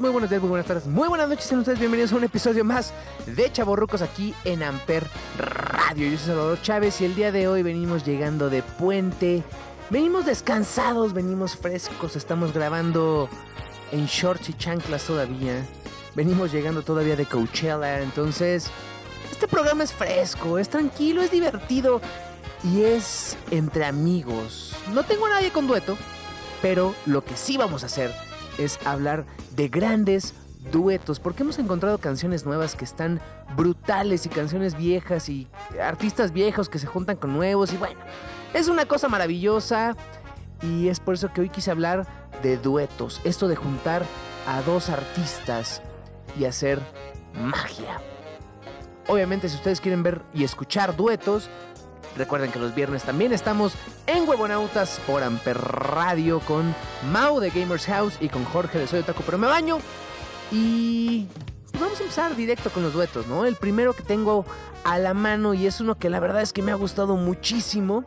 Muy buenos días, muy buenas tardes, muy buenas noches, sean ustedes bienvenidos a un episodio más de Chaborrucos aquí en Amper Radio. Yo soy Salvador Chávez y el día de hoy venimos llegando de puente, venimos descansados, venimos frescos, estamos grabando en shorts y chanclas todavía, venimos llegando todavía de Coachella, entonces este programa es fresco, es tranquilo, es divertido y es entre amigos. No tengo a nadie con dueto, pero lo que sí vamos a hacer es hablar de grandes duetos, porque hemos encontrado canciones nuevas que están brutales y canciones viejas y artistas viejos que se juntan con nuevos y bueno, es una cosa maravillosa y es por eso que hoy quise hablar de duetos, esto de juntar a dos artistas y hacer magia. Obviamente si ustedes quieren ver y escuchar duetos, Recuerden que los viernes también estamos en Huevonautas por Amper Radio con Mau de Gamers House y con Jorge de Soy Otaku Pero Me Baño. Y vamos a empezar directo con los duetos, ¿no? El primero que tengo a la mano y es uno que la verdad es que me ha gustado muchísimo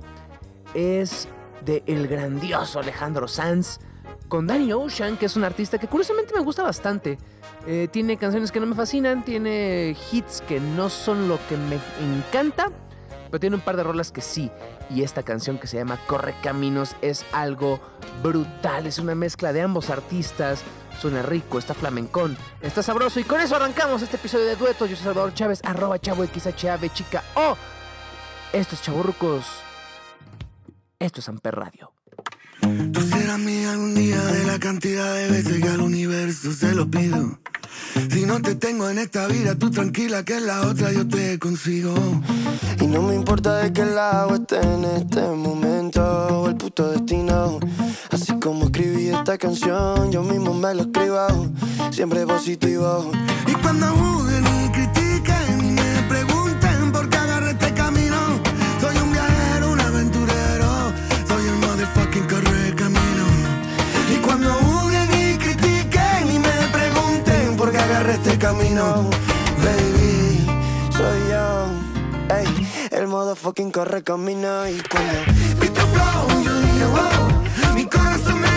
es de el grandioso Alejandro Sanz con Danny Ocean, que es un artista que curiosamente me gusta bastante. Eh, tiene canciones que no me fascinan, tiene hits que no son lo que me encanta, pero tiene un par de rolas que sí. Y esta canción que se llama Corre Caminos es algo brutal. Es una mezcla de ambos artistas. Suena rico, está flamencón, está sabroso. Y con eso arrancamos este episodio de duetos. Yo soy Salvador Chávez, arroba chavo XHAV chica. Oh, esto es Chaburrucos. Esto es Amper Radio. Día de la cantidad al universo se lo pido. Si no te tengo en esta vida, tú tranquila que en la otra yo te consigo. Y no me importa de qué lado esté en este momento o el puto destino. Así como escribí esta canción, yo mismo me lo escribo. Siempre positivo. Y cuando juzguen camino, baby, soy yo. Ey, el modo fucking corre camino. Y cuando flow, yo dije, wow, mi corazón me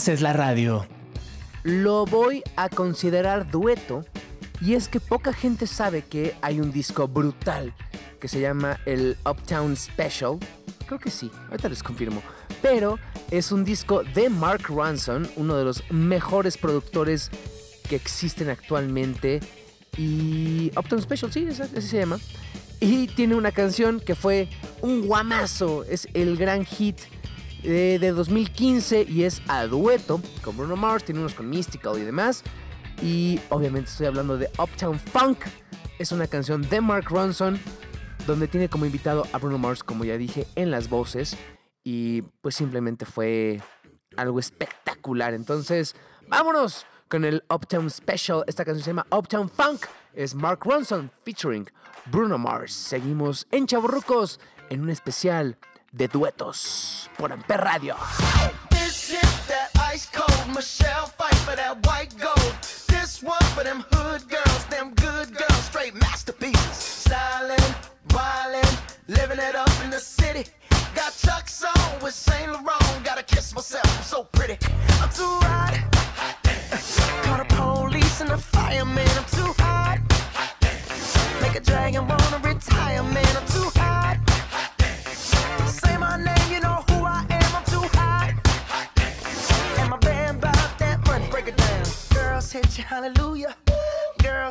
haces la radio. Lo voy a considerar dueto y es que poca gente sabe que hay un disco brutal que se llama el Uptown Special. Creo que sí, ahorita les confirmo. Pero es un disco de Mark Ronson, uno de los mejores productores que existen actualmente. Y Uptown Special, sí, así se llama. Y tiene una canción que fue un guamazo, es el gran hit de, de 2015 y es a dueto con Bruno Mars, tiene unos con Mystical y demás. Y obviamente estoy hablando de Uptown Funk. Es una canción de Mark Ronson donde tiene como invitado a Bruno Mars, como ya dije, en las voces. Y pues simplemente fue algo espectacular. Entonces, vámonos con el Uptown Special. Esta canción se llama Uptown Funk. Es Mark Ronson featuring Bruno Mars. Seguimos en Chaburrucos en un especial de duetos por Amper Radio. This is that ice cold Michelle fight for that white gold. This one for them hood girls, them good girls, straight masterpieces. Stylin', wildin', living it up in the city. Got Chuck's on with Saint Laurent. Gotta kiss myself, I'm so pretty. I'm too hot.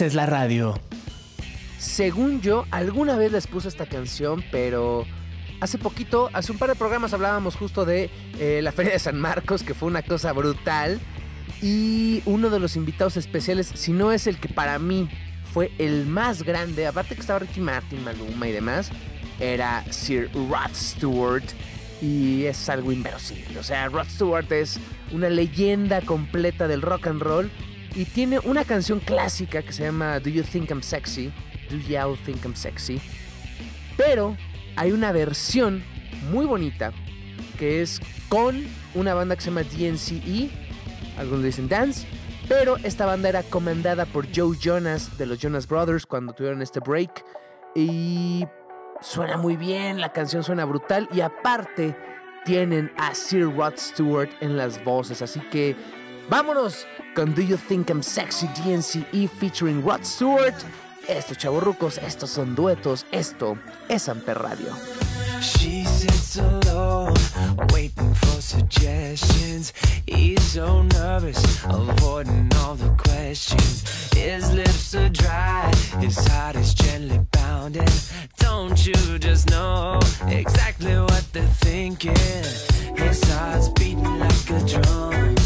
Haces la radio. Según yo, alguna vez les puse esta canción, pero hace poquito, hace un par de programas hablábamos justo de eh, la Feria de San Marcos, que fue una cosa brutal. Y uno de los invitados especiales, si no es el que para mí fue el más grande, aparte que estaba Ricky Martin, Maluma y demás, era Sir Rod Stewart. Y es algo inverosímil. O sea, Rod Stewart es una leyenda completa del rock and roll. Y tiene una canción clásica que se llama Do You Think I'm Sexy? Do You Think I'm Sexy? Pero hay una versión muy bonita que es con una banda que se llama DNCE, algunos dicen Dance, pero esta banda era comandada por Joe Jonas de los Jonas Brothers cuando tuvieron este break y suena muy bien, la canción suena brutal y aparte tienen a Sir Rod Stewart en las voces, así que vámonos con Do You Think I'm Sexy DNCE featuring Rod Stewart. Estos chavorrucos, estos son duetos, esto es Amper Radio. She sits alone, waiting for suggestions. He's so nervous, avoiding all the questions. His lips are dry, his heart is gently pounding. Don't you just know exactly what they're thinking? His heart's beating like a drum.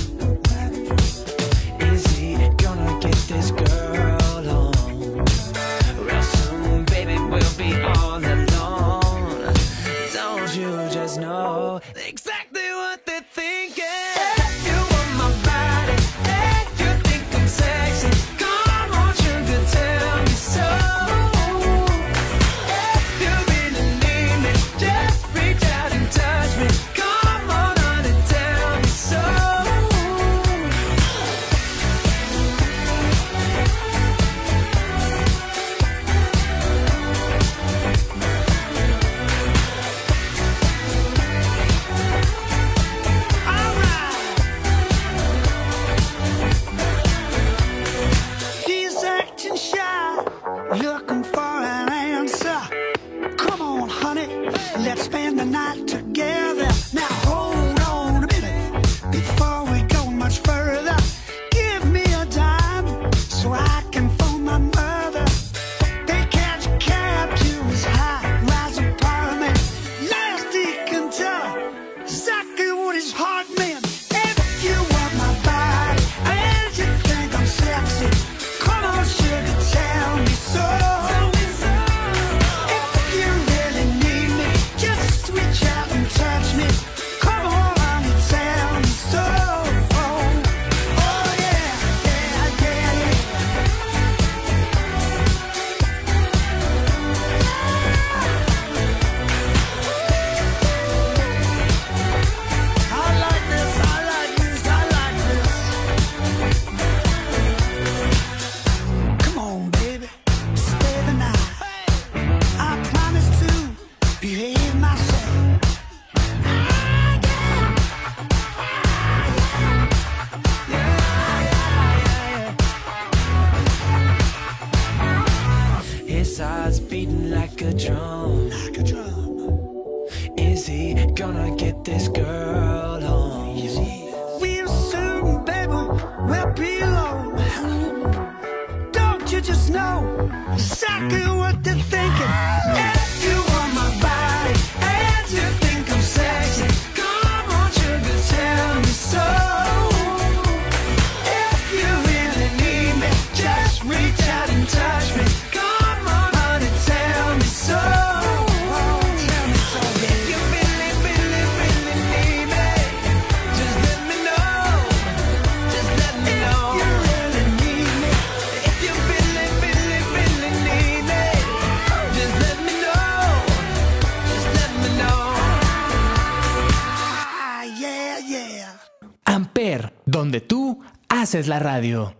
Donde tú haces la radio.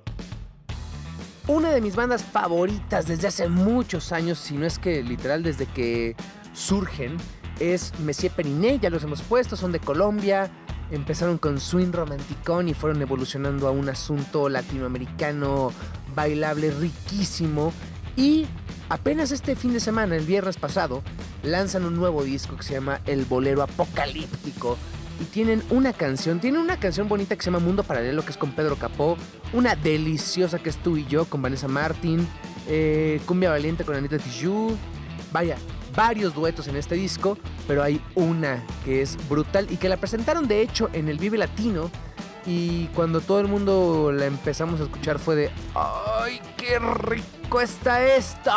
Una de mis bandas favoritas desde hace muchos años, si no es que literal desde que surgen, es Messier Periné, ya los hemos puesto, son de Colombia, empezaron con swing romanticón y fueron evolucionando a un asunto latinoamericano bailable riquísimo y apenas este fin de semana, el viernes pasado, lanzan un nuevo disco que se llama El Bolero Apocalíptico y tienen una canción, tienen una canción bonita que se llama Mundo Paralelo, que es con Pedro Capó, una deliciosa que es Tú y Yo con Vanessa Martin, eh, Cumbia Valiente con Anita Tijoux, vaya, varios duetos en este disco, pero hay una que es brutal y que la presentaron de hecho en el Vive Latino y cuando todo el mundo la empezamos a escuchar fue de ¡Ay, qué rico está esto!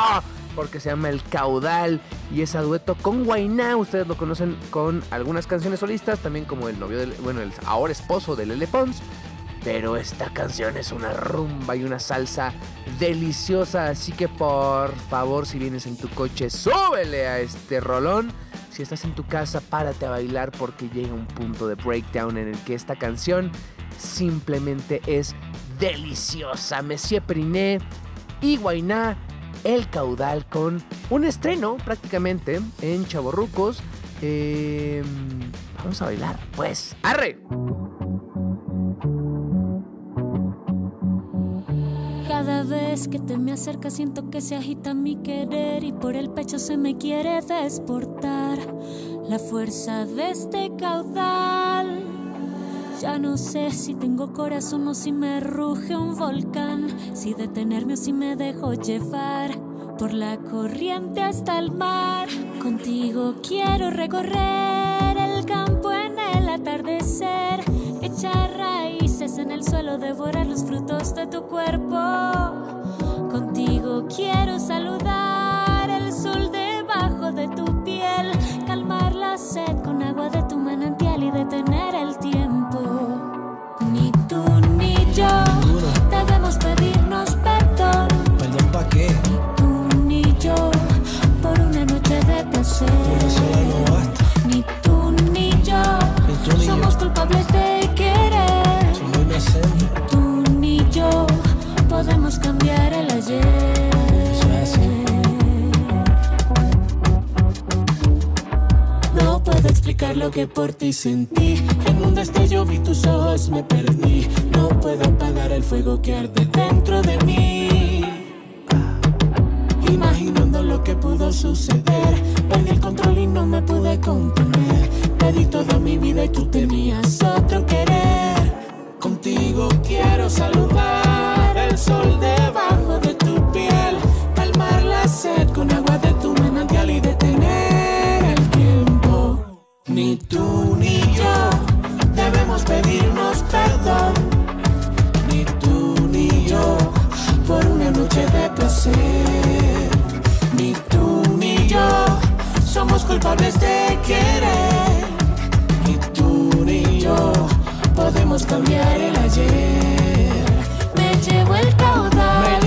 Porque se llama El Caudal y es a dueto con Guainá. Ustedes lo conocen con algunas canciones solistas, también como el novio del, bueno, el ahora esposo de Lele Pons. Pero esta canción es una rumba y una salsa deliciosa. Así que por favor, si vienes en tu coche, súbele a este rolón. Si estás en tu casa, párate a bailar porque llega un punto de breakdown en el que esta canción simplemente es deliciosa. Monsieur Priné y Guainá, El Caudal con un estreno prácticamente en Chaborrucos. Eh, vamos a bailar, pues. ¡Arre! Cada vez que te me acercas siento que se agita mi querer y por el pecho se me quiere desportar la fuerza de este caudal. Ya no sé si tengo corazón o si me ruge un volcán, si detenerme o si me dejo llevar por la corriente hasta el mar. Contigo quiero recorrer el campo en el atardecer, echar raíces en el suelo, devorar los frutos de tu cuerpo. Contigo quiero saludar el sol debajo de tu piel, calmar la sed con agua de tu manantial y detener el tiempo. Lo que por ti sentí. En un destello vi tus ojos, me perdí. No puedo apagar el fuego que arde dentro de mí. Imaginando lo que pudo suceder. Perdí el control y no me pude contener. Te toda mi vida y tú tenías otro querer. Contigo quiero saludar el sol debajo Ni tú ni yo debemos pedirnos perdón. Ni tú ni yo por una noche de placer. Ni tú ni yo somos culpables de querer. Ni tú ni yo podemos cambiar el ayer. Me llevo el caudal.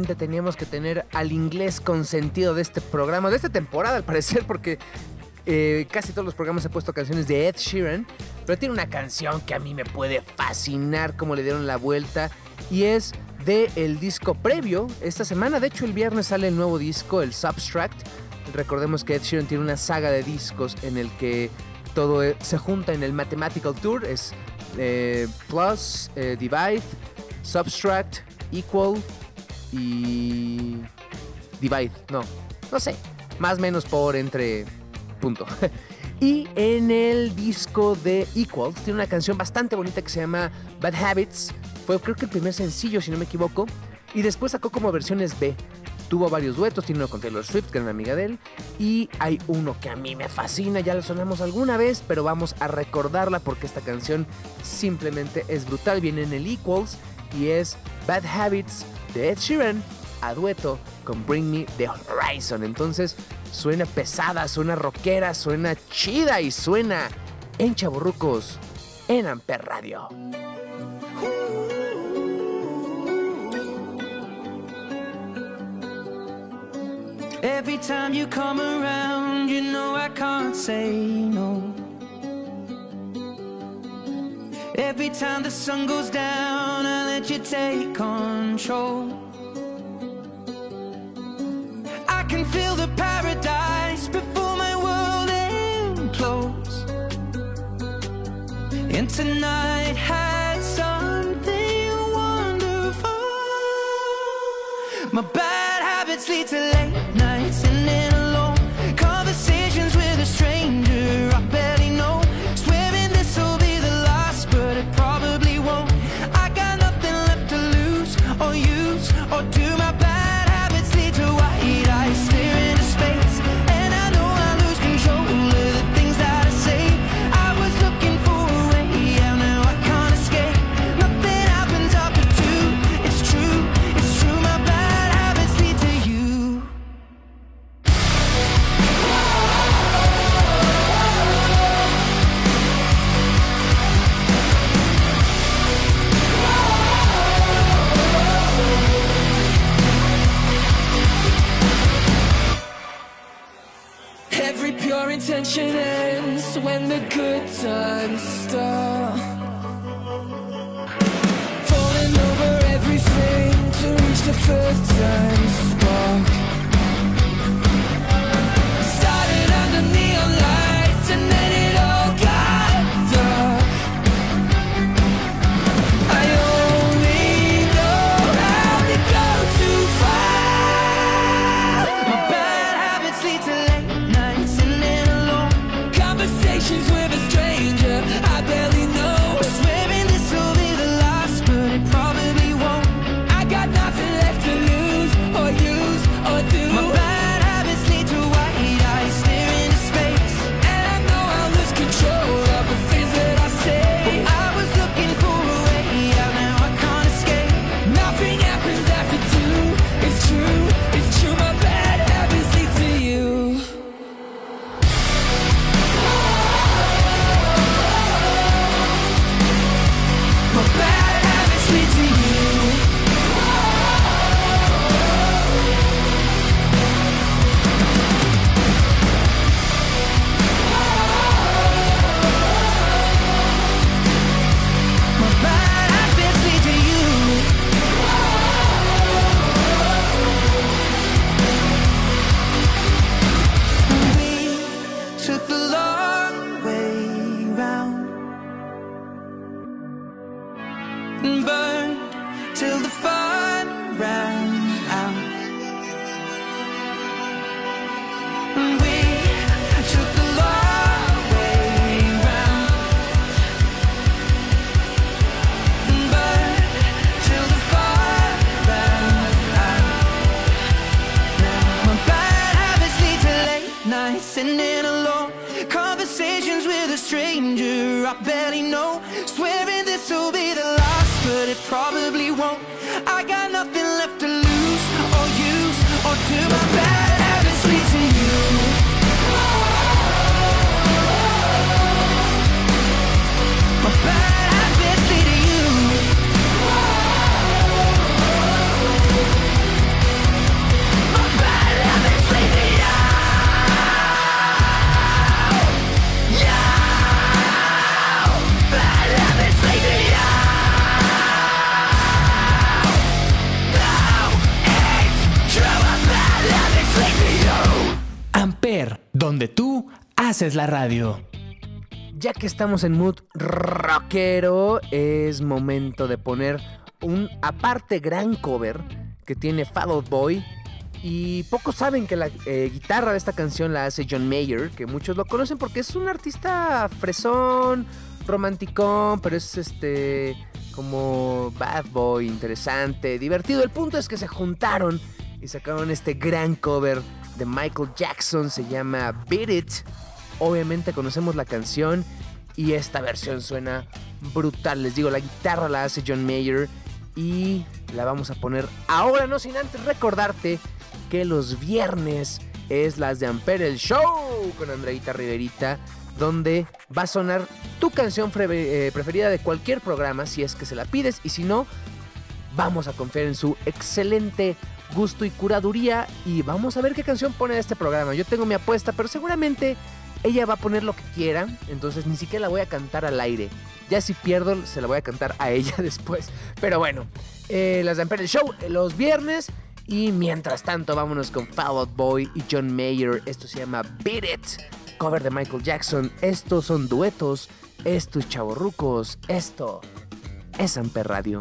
Teníamos que tener al inglés consentido de este programa, de esta temporada al parecer, porque eh, casi todos los programas he puesto canciones de Ed Sheeran, pero tiene una canción que a mí me puede fascinar cómo le dieron la vuelta y es de el disco previo. Esta semana, de hecho el viernes sale el nuevo disco, el Substract. Recordemos que Ed Sheeran tiene una saga de discos en el que todo eh, se junta en el Mathematical Tour, es eh, Plus, eh, Divide, Subtract, Equal y Divide, no, no sé, más o menos por entre punto. y en el disco de Equals tiene una canción bastante bonita que se llama Bad Habits, fue creo que el primer sencillo si no me equivoco, y después sacó como versiones B. Tuvo varios duetos, tiene uno con Taylor Swift, que es una amiga de él, y hay uno que a mí me fascina, ya lo sonamos alguna vez, pero vamos a recordarla porque esta canción simplemente es brutal, viene en el Equals y es Bad Habits de Ed Sheeran a dueto con Bring Me the Horizon. Entonces suena pesada, suena rockera, suena chida y suena en Chaburrucos en Amper Radio. Every time you come around, you know I can't say no. Every time the sun goes down, I let you take control. I can feel the paradise before my world implodes. And tonight has something wonderful. My bad times start. Falling over everything to reach the first time then alone conversations with a stranger I barely know. Swearing this will be the last, but it probably won't. I got nothing left to lose haces la radio. Ya que estamos en mood rockero, es momento de poner un aparte gran cover que tiene Fall Boy. Y pocos saben que la eh, guitarra de esta canción la hace John Mayer, que muchos lo conocen porque es un artista fresón, romanticón, pero es este como bad boy, interesante, divertido. El punto es que se juntaron y sacaron este gran cover de Michael Jackson, se llama Beat It. Obviamente conocemos la canción y esta versión suena brutal. Les digo, la guitarra la hace John Mayer y la vamos a poner ahora, no sin antes recordarte que los viernes es las de Ampere el Show con Andreita Riverita, donde va a sonar tu canción eh, preferida de cualquier programa, si es que se la pides, y si no, vamos a confiar en su excelente gusto y curaduría y vamos a ver qué canción pone este programa. Yo tengo mi apuesta, pero seguramente ella va a poner lo que quiera, entonces ni siquiera la voy a cantar al aire. Ya si pierdo, se la voy a cantar a ella después. Pero bueno, eh, las de Ampere el Show eh, los viernes. Y mientras tanto, vámonos con Fall Out Boy y John Mayer. Esto se llama Beat It, cover de Michael Jackson. Estos son duetos, estos chavorrucos. Esto es Amper Radio.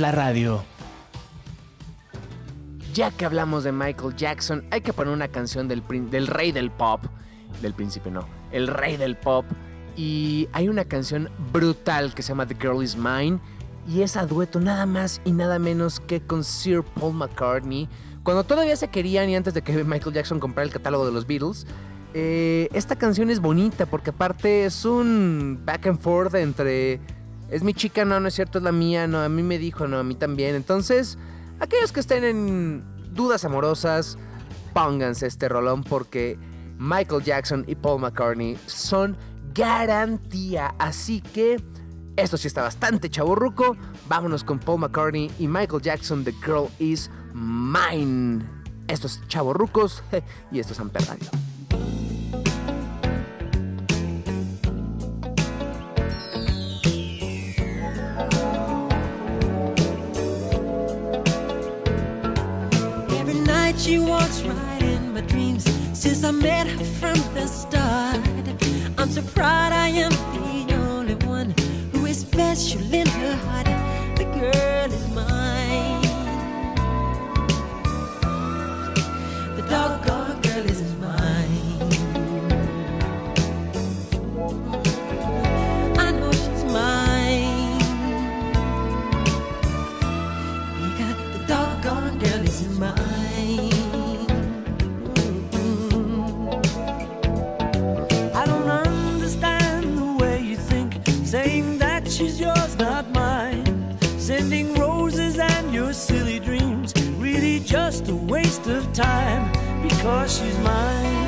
La radio. Ya que hablamos de Michael Jackson, hay que poner una canción del, del rey del pop. Del príncipe, no. El rey del pop. Y hay una canción brutal que se llama The Girl Is Mine. Y es a dueto nada más y nada menos que con Sir Paul McCartney. Cuando todavía se querían y antes de que Michael Jackson comprara el catálogo de los Beatles. eh, esta canción es bonita porque aparte es un back and forth entre... Es mi chica, no, no es cierto, es la mía, no, a mí me dijo, no, a mí también. Entonces, aquellos que estén en dudas amorosas, pónganse este rolón porque Michael Jackson y Paul McCartney son garantía. Así que esto sí está bastante chaburruco. Vámonos con Paul McCartney y Michael Jackson, The Girl Is Mine. Estos chavorrucos y esto es Amper since I met her from the start. I'm so proud I am the only one who is special in her heart. Of time because she's mine.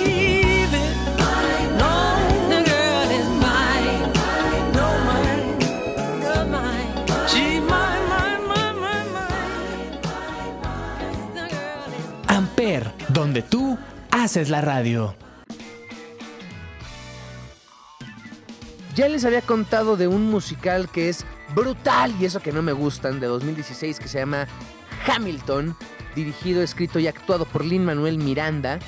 donde tú haces la radio. Ya les había contado de un musical que es brutal y eso que no me gustan, de 2016, que se llama Hamilton, dirigido, escrito y actuado por Lin Manuel Miranda.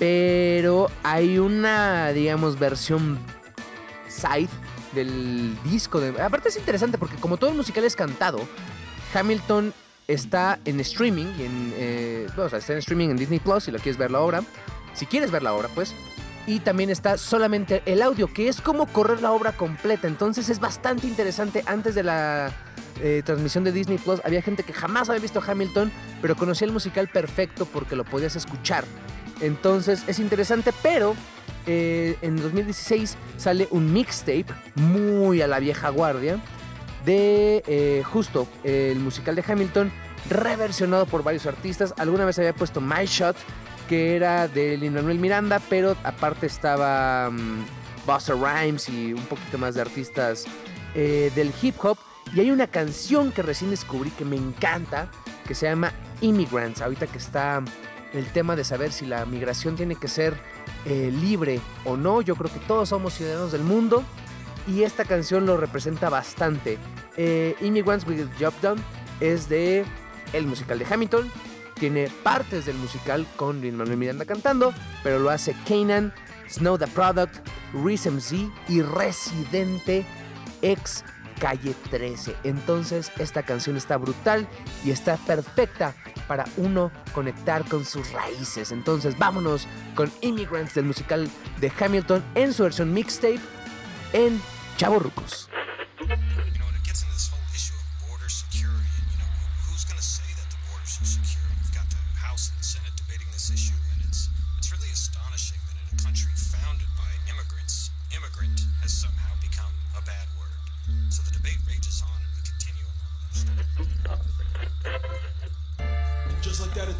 Pero hay una, digamos, versión side del disco. De... Aparte es interesante porque como todo el musical es cantado, Hamilton está en streaming, en, eh, está en streaming en Disney Plus si lo quieres ver la obra. Si quieres ver la obra, pues. y también está solamente el audio, que es como correr la obra completa. Entonces es bastante interesante. Antes de la eh, transmisión de Disney Plus había gente que jamás había visto Hamilton, pero conocía el musical perfecto porque lo podías escuchar. Entonces es interesante, pero eh, en 2016 sale un mixtape muy a la vieja guardia de eh, justo el musical de Hamilton reversionado por varios artistas. Alguna vez había puesto My Shot, que era de Lin-Manuel Miranda, pero aparte estaba mm, Busta Rhymes y un poquito más de artistas eh, del hip hop. Y hay una canción que recién descubrí que me encanta, que se llama Immigrants. Ahorita que está el tema de saber si la migración tiene que ser eh, libre o no. Yo creo que todos somos ciudadanos del mundo y esta canción lo representa bastante. Eh, Immigrants with the Job Done es de el musical de Hamilton. Tiene partes del musical con Lin Manuel Miranda cantando, pero lo hace Kanan, Snow the Product, Reese MC y Residente ex Calle 13. Entonces esta canción está brutal y está perfecta para uno conectar con sus raíces. Entonces vámonos con Immigrants del musical de Hamilton en su versión mixtape en Chavo Rucos.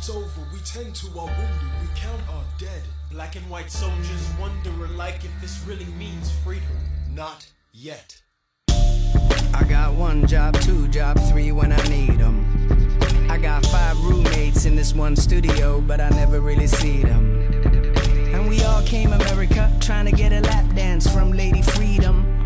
It's over. We tend to our wounded. We count our dead. Black and white soldiers wonder alike if this really means freedom. Not yet. I got one job, two job, three when I need 'em. I got five roommates in this one studio, but I never really see them. And we all came America trying to get a lap dance from Lady Freedom.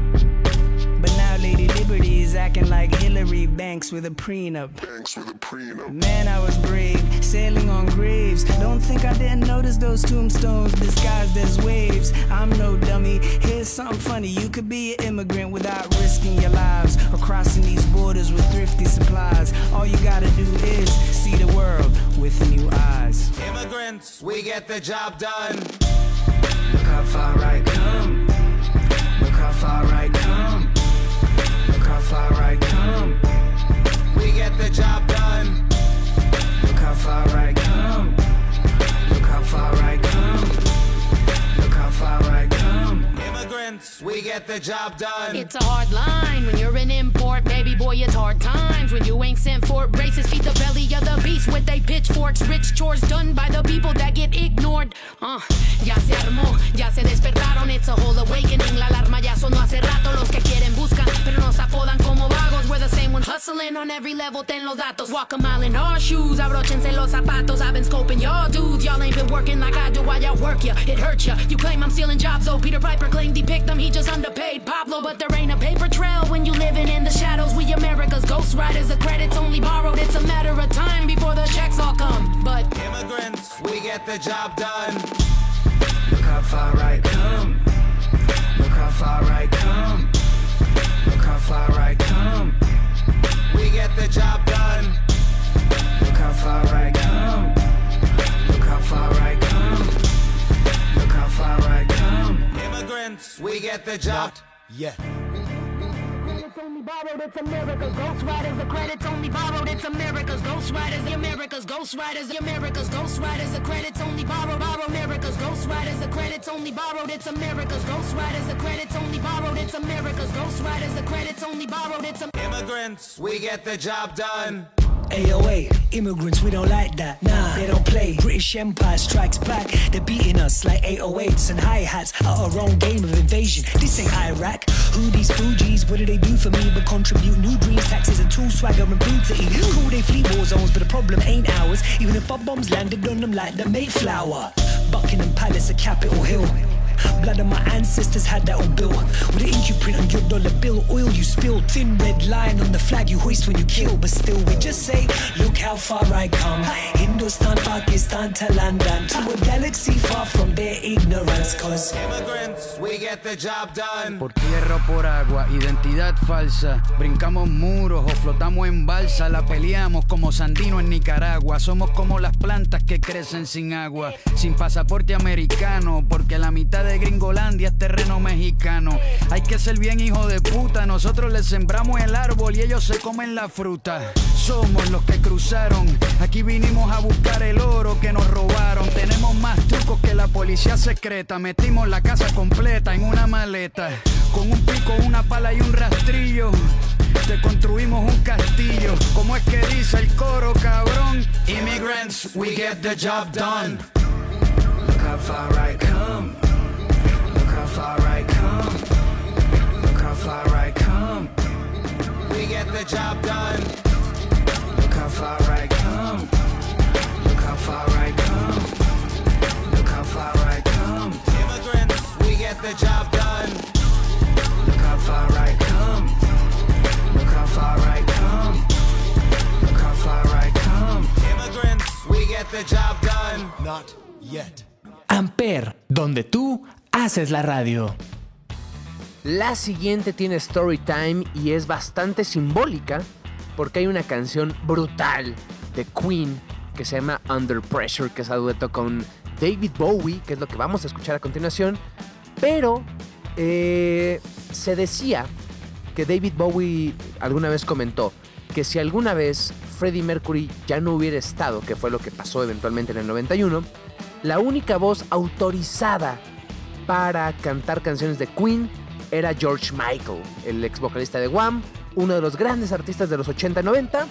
But now Lady Liberty is acting like Hillary Banks with a prenup. Banks with a prenup. Man, I was brave, sailing on graves. Don't think I didn't notice those tombstones disguised as waves. I'm no dummy. Here's something funny. You could be an immigrant without risking your lives or crossing these borders with thrifty supplies. All you gotta do is see the world with new eyes. Immigrants, we get the job done. Look how far I come. Look how far I come. Far I come. We get the job done. Look how far I come. Look how far I come. Look how far I come. Immigrants, we get the job done. It's a hard line when you're an import, baby boy. It's hard times when you ain't sent for it. Races feed the belly of the beast with they pitchforks. Rich chores done by the people that get ignored. Uh, ya se armó, ya se despertaron. It's a whole awakening. La alarma ya sonó hace rato. Los que quieren buscan, pero nos apodan como vagos. We're the same ones hustling on every level. Ten los datos. Walk a mile in our shoes. Abróchense los zapatos. I've been scoping y'all dudes. Y'all ain't been working like I do. Why y'all work ya? It hurts ya. You claim I'm stealing jobs, though. Peter Piper claimed he picked them. He just underpaid Pablo, but there ain't a paper trail when you living in the shadows. We America's ghost riders. The credits only borrowed. It's a matter of time before the checks all come. But Immigrants, we get the job done. Look how far I come. Look how far I come. Look how far I come. We get the job done. Look how far I come. Look how far I come. Look how far I come. Immigrants, we get the job. Yeah. It's only borrowed, it's America's Ghost Riders. The credits only borrowed, it's America's Ghost Riders. The America's Ghost Riders, the America's Ghost Riders. The credits only borrowed, borrow America's Ghost Riders. The credits only borrowed, it's America's Ghost Riders. The credits only borrowed, it's America's Ghost Riders. The credits only borrowed, it's Immigrants, we get the job done. AOA, immigrants, we don't like that. Nah, they don't play. British Empire strikes back. They're beating us like 808s and hi hats at our own game of invasion. This ain't Iraq. Who these Fugees? What do they do for me but contribute new dreams, taxes, and tool swagger and food to eat? Cool, they flee war zones, but the problem ain't ours. Even if our bombs landed on them like the Mayflower. Buckingham Palace, a Capitol Hill. Blood of my ancestors had that all built With an ink you print on your dollar bill Oil you spilled Thin red line on the flag you hoist when you kill, but still we just say, look how far I come. Hindustan, Pakistan to London, to a galaxy far from their ignorance, cause Immigrants, we get the job done. Por tierra o por agua, identidad falsa. Brincamos muros o flotamos en balsa. La peleamos como Sandino en Nicaragua. Somos como las plantas que crecen sin agua. Sin pasaporte americano, porque la mitad de Gringolandia es terreno mexicano. Hay que ser bien hijo de puta. Nosotros les sembramos el árbol y ellos se comen la fruta. Somos los que cruzaron. Aquí vinimos a buscar el oro que nos robaron. Tenemos más trucos que la policía secreta. Metimos la casa completa en una maleta. Con un pico, una pala y un rastrillo. Te construimos un castillo. ¿Cómo es que dice el coro, cabrón? Immigrants, we get the job done. Look how far I come. Far I come. Look how far I come. We get the job done. Look how far I come. Look how far I come. Look how far I come. Immigrants, we get the job done. Look how far I come. Look how far I come. Look how far I come. Immigrants, we get the job done. Not yet. Amper, donde tú haces la radio. La siguiente tiene story time y es bastante simbólica porque hay una canción brutal de Queen que se llama Under Pressure, que es a dueto con David Bowie, que es lo que vamos a escuchar a continuación. Pero eh, se decía que David Bowie alguna vez comentó que si alguna vez Freddie Mercury ya no hubiera estado, que fue lo que pasó eventualmente en el 91, la única voz autorizada para cantar canciones de Queen era George Michael, el ex vocalista de Wham, uno de los grandes artistas de los 80-90.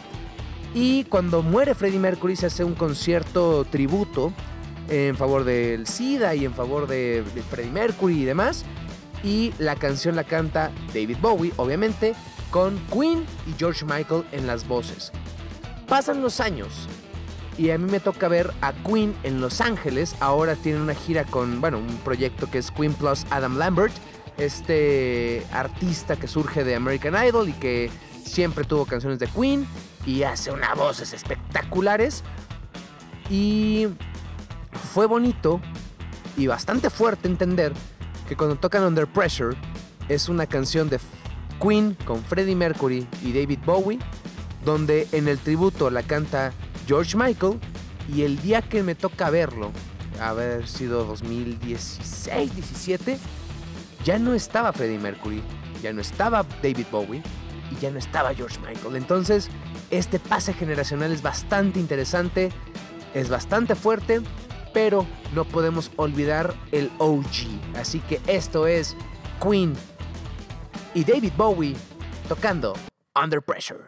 Y cuando muere Freddie Mercury se hace un concierto tributo en favor del SIDA y en favor de, de Freddie Mercury y demás. Y la canción la canta David Bowie, obviamente, con Queen y George Michael en las voces. Pasan los años y a mí me toca ver a Queen en Los Ángeles. Ahora tienen una gira con, bueno, un proyecto que es Queen Plus Adam Lambert, este artista que surge de American Idol y que siempre tuvo canciones de Queen y hace unas voces espectaculares. Y fue bonito y bastante fuerte entender que cuando tocan Under Pressure es una canción de Queen con Freddie Mercury y David Bowie, donde en el tributo la canta George Michael y el día que me toca verlo, haber sido 2016, 17, ya no estaba Freddie Mercury, ya no estaba David Bowie y ya no estaba George Michael. Entonces, este pase generacional es bastante interesante, es bastante fuerte, pero no podemos olvidar el OG. Así que esto es Queen y David Bowie tocando Under Pressure.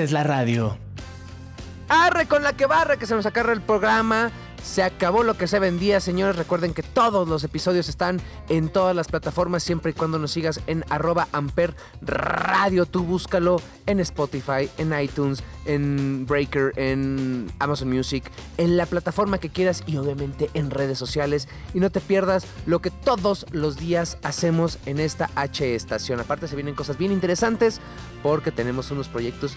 Haces la radio. Arre con la que barre que se nos acarra el programa. Se acabó lo que se vendía, señores. Recuerden que todos los episodios están en todas las plataformas, siempre y cuando nos sigas en arroba amper radio. Tú búscalo en Spotify, en iTunes, en Breaker, en Amazon Music, en la plataforma que quieras y obviamente en redes sociales. Y no te pierdas lo que todos los días hacemos en esta H estación. Aparte se vienen cosas bien interesantes porque tenemos unos proyectos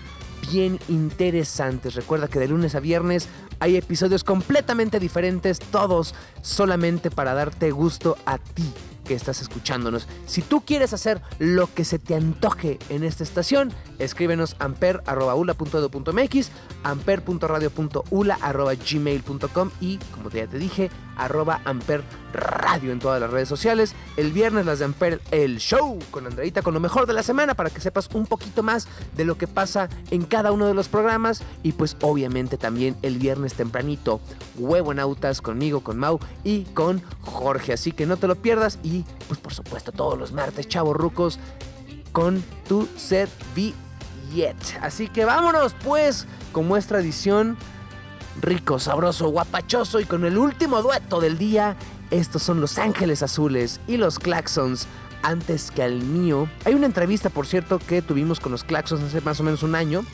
bien interesantes. Recuerda que de lunes a viernes hay episodios completamente diferentes, todos solamente para darte gusto a ti que estás escuchándonos. Si tú quieres hacer lo que se te antoje en esta estación, escríbenos amper.ula.edu.mx, amper.radio.ula.gmail.com y, como ya te dije, arroba amper radio en todas las redes sociales. El viernes las de Amper, el show con Andreita, con lo mejor de la semana para que sepas un poquito más de lo que pasa en cada uno de los programas. Y pues obviamente también el viernes tempranito, Huevo Nautas conmigo, con Mau y con Jorge. Así que no te lo pierdas y pues por supuesto todos los martes, chavos rucos, con tu servillete. Así que vámonos pues, como es tradición, rico, sabroso, guapachoso y con el último dueto del día. Estos son Los Ángeles Azules y los Claxons antes que al mío. Hay una entrevista, por cierto, que tuvimos con los Claxons hace más o menos un año.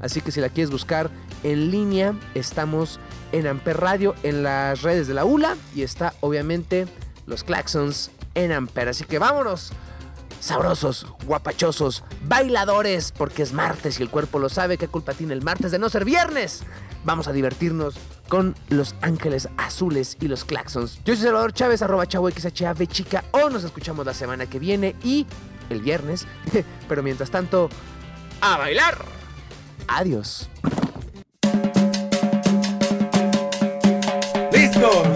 Así que si la quieres buscar en línea, estamos en Amper Radio, en las redes de la ULA. Y está obviamente los Claxons en Amper. Así que vámonos. Sabrosos, guapachosos, bailadores, porque es martes y el cuerpo lo sabe. ¿Qué culpa tiene el martes de no ser viernes? Vamos a divertirnos con Los Ángeles Azules y los Claxons. Yo soy Salvador Chávez, arroba chavo XHAV chica, o nos escuchamos la semana que viene y el viernes. Pero mientras tanto, ¡a bailar! Adiós. Listos.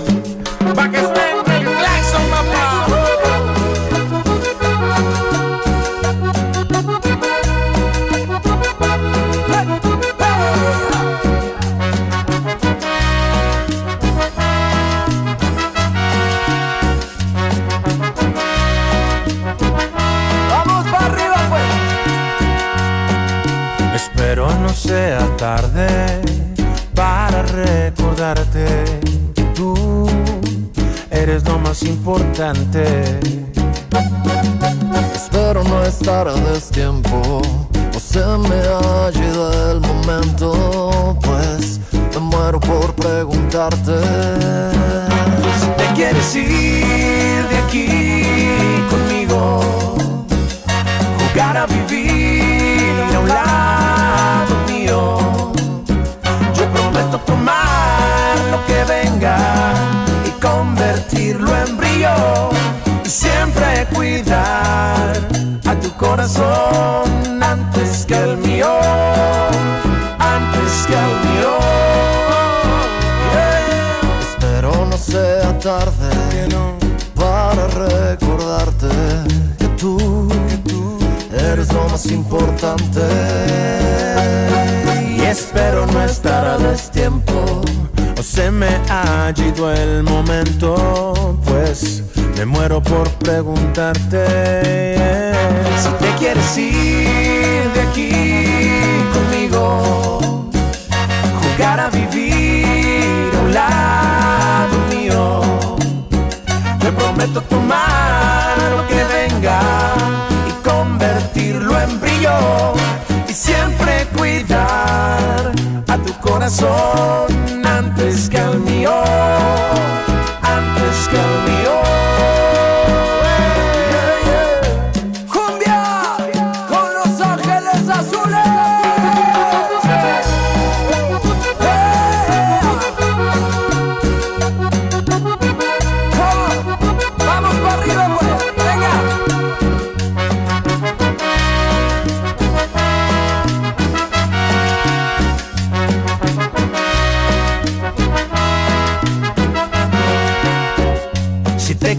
Pa' que importante. Lo más importante. Y espero no estar a destiempo o se me ha ido el momento, pues me muero por preguntarte si te quieres ir de aquí conmigo, jugar a vivir a un lado mío. Te prometo tomar y siempre cuidar a tu corazón antes que al mío,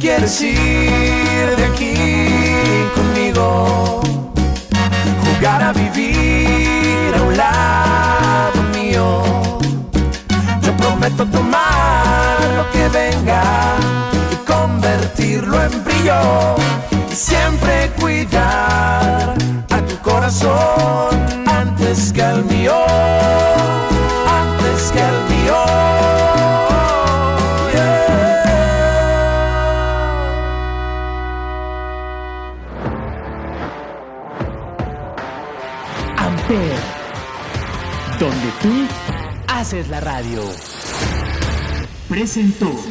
quieres ir de aquí conmigo, jugar a vivir a un lado mío, yo prometo tomar lo que venga y convertirlo en brillo y siempre cuidar a tu corazón antes que al mío, tú haces la radio. Presentó.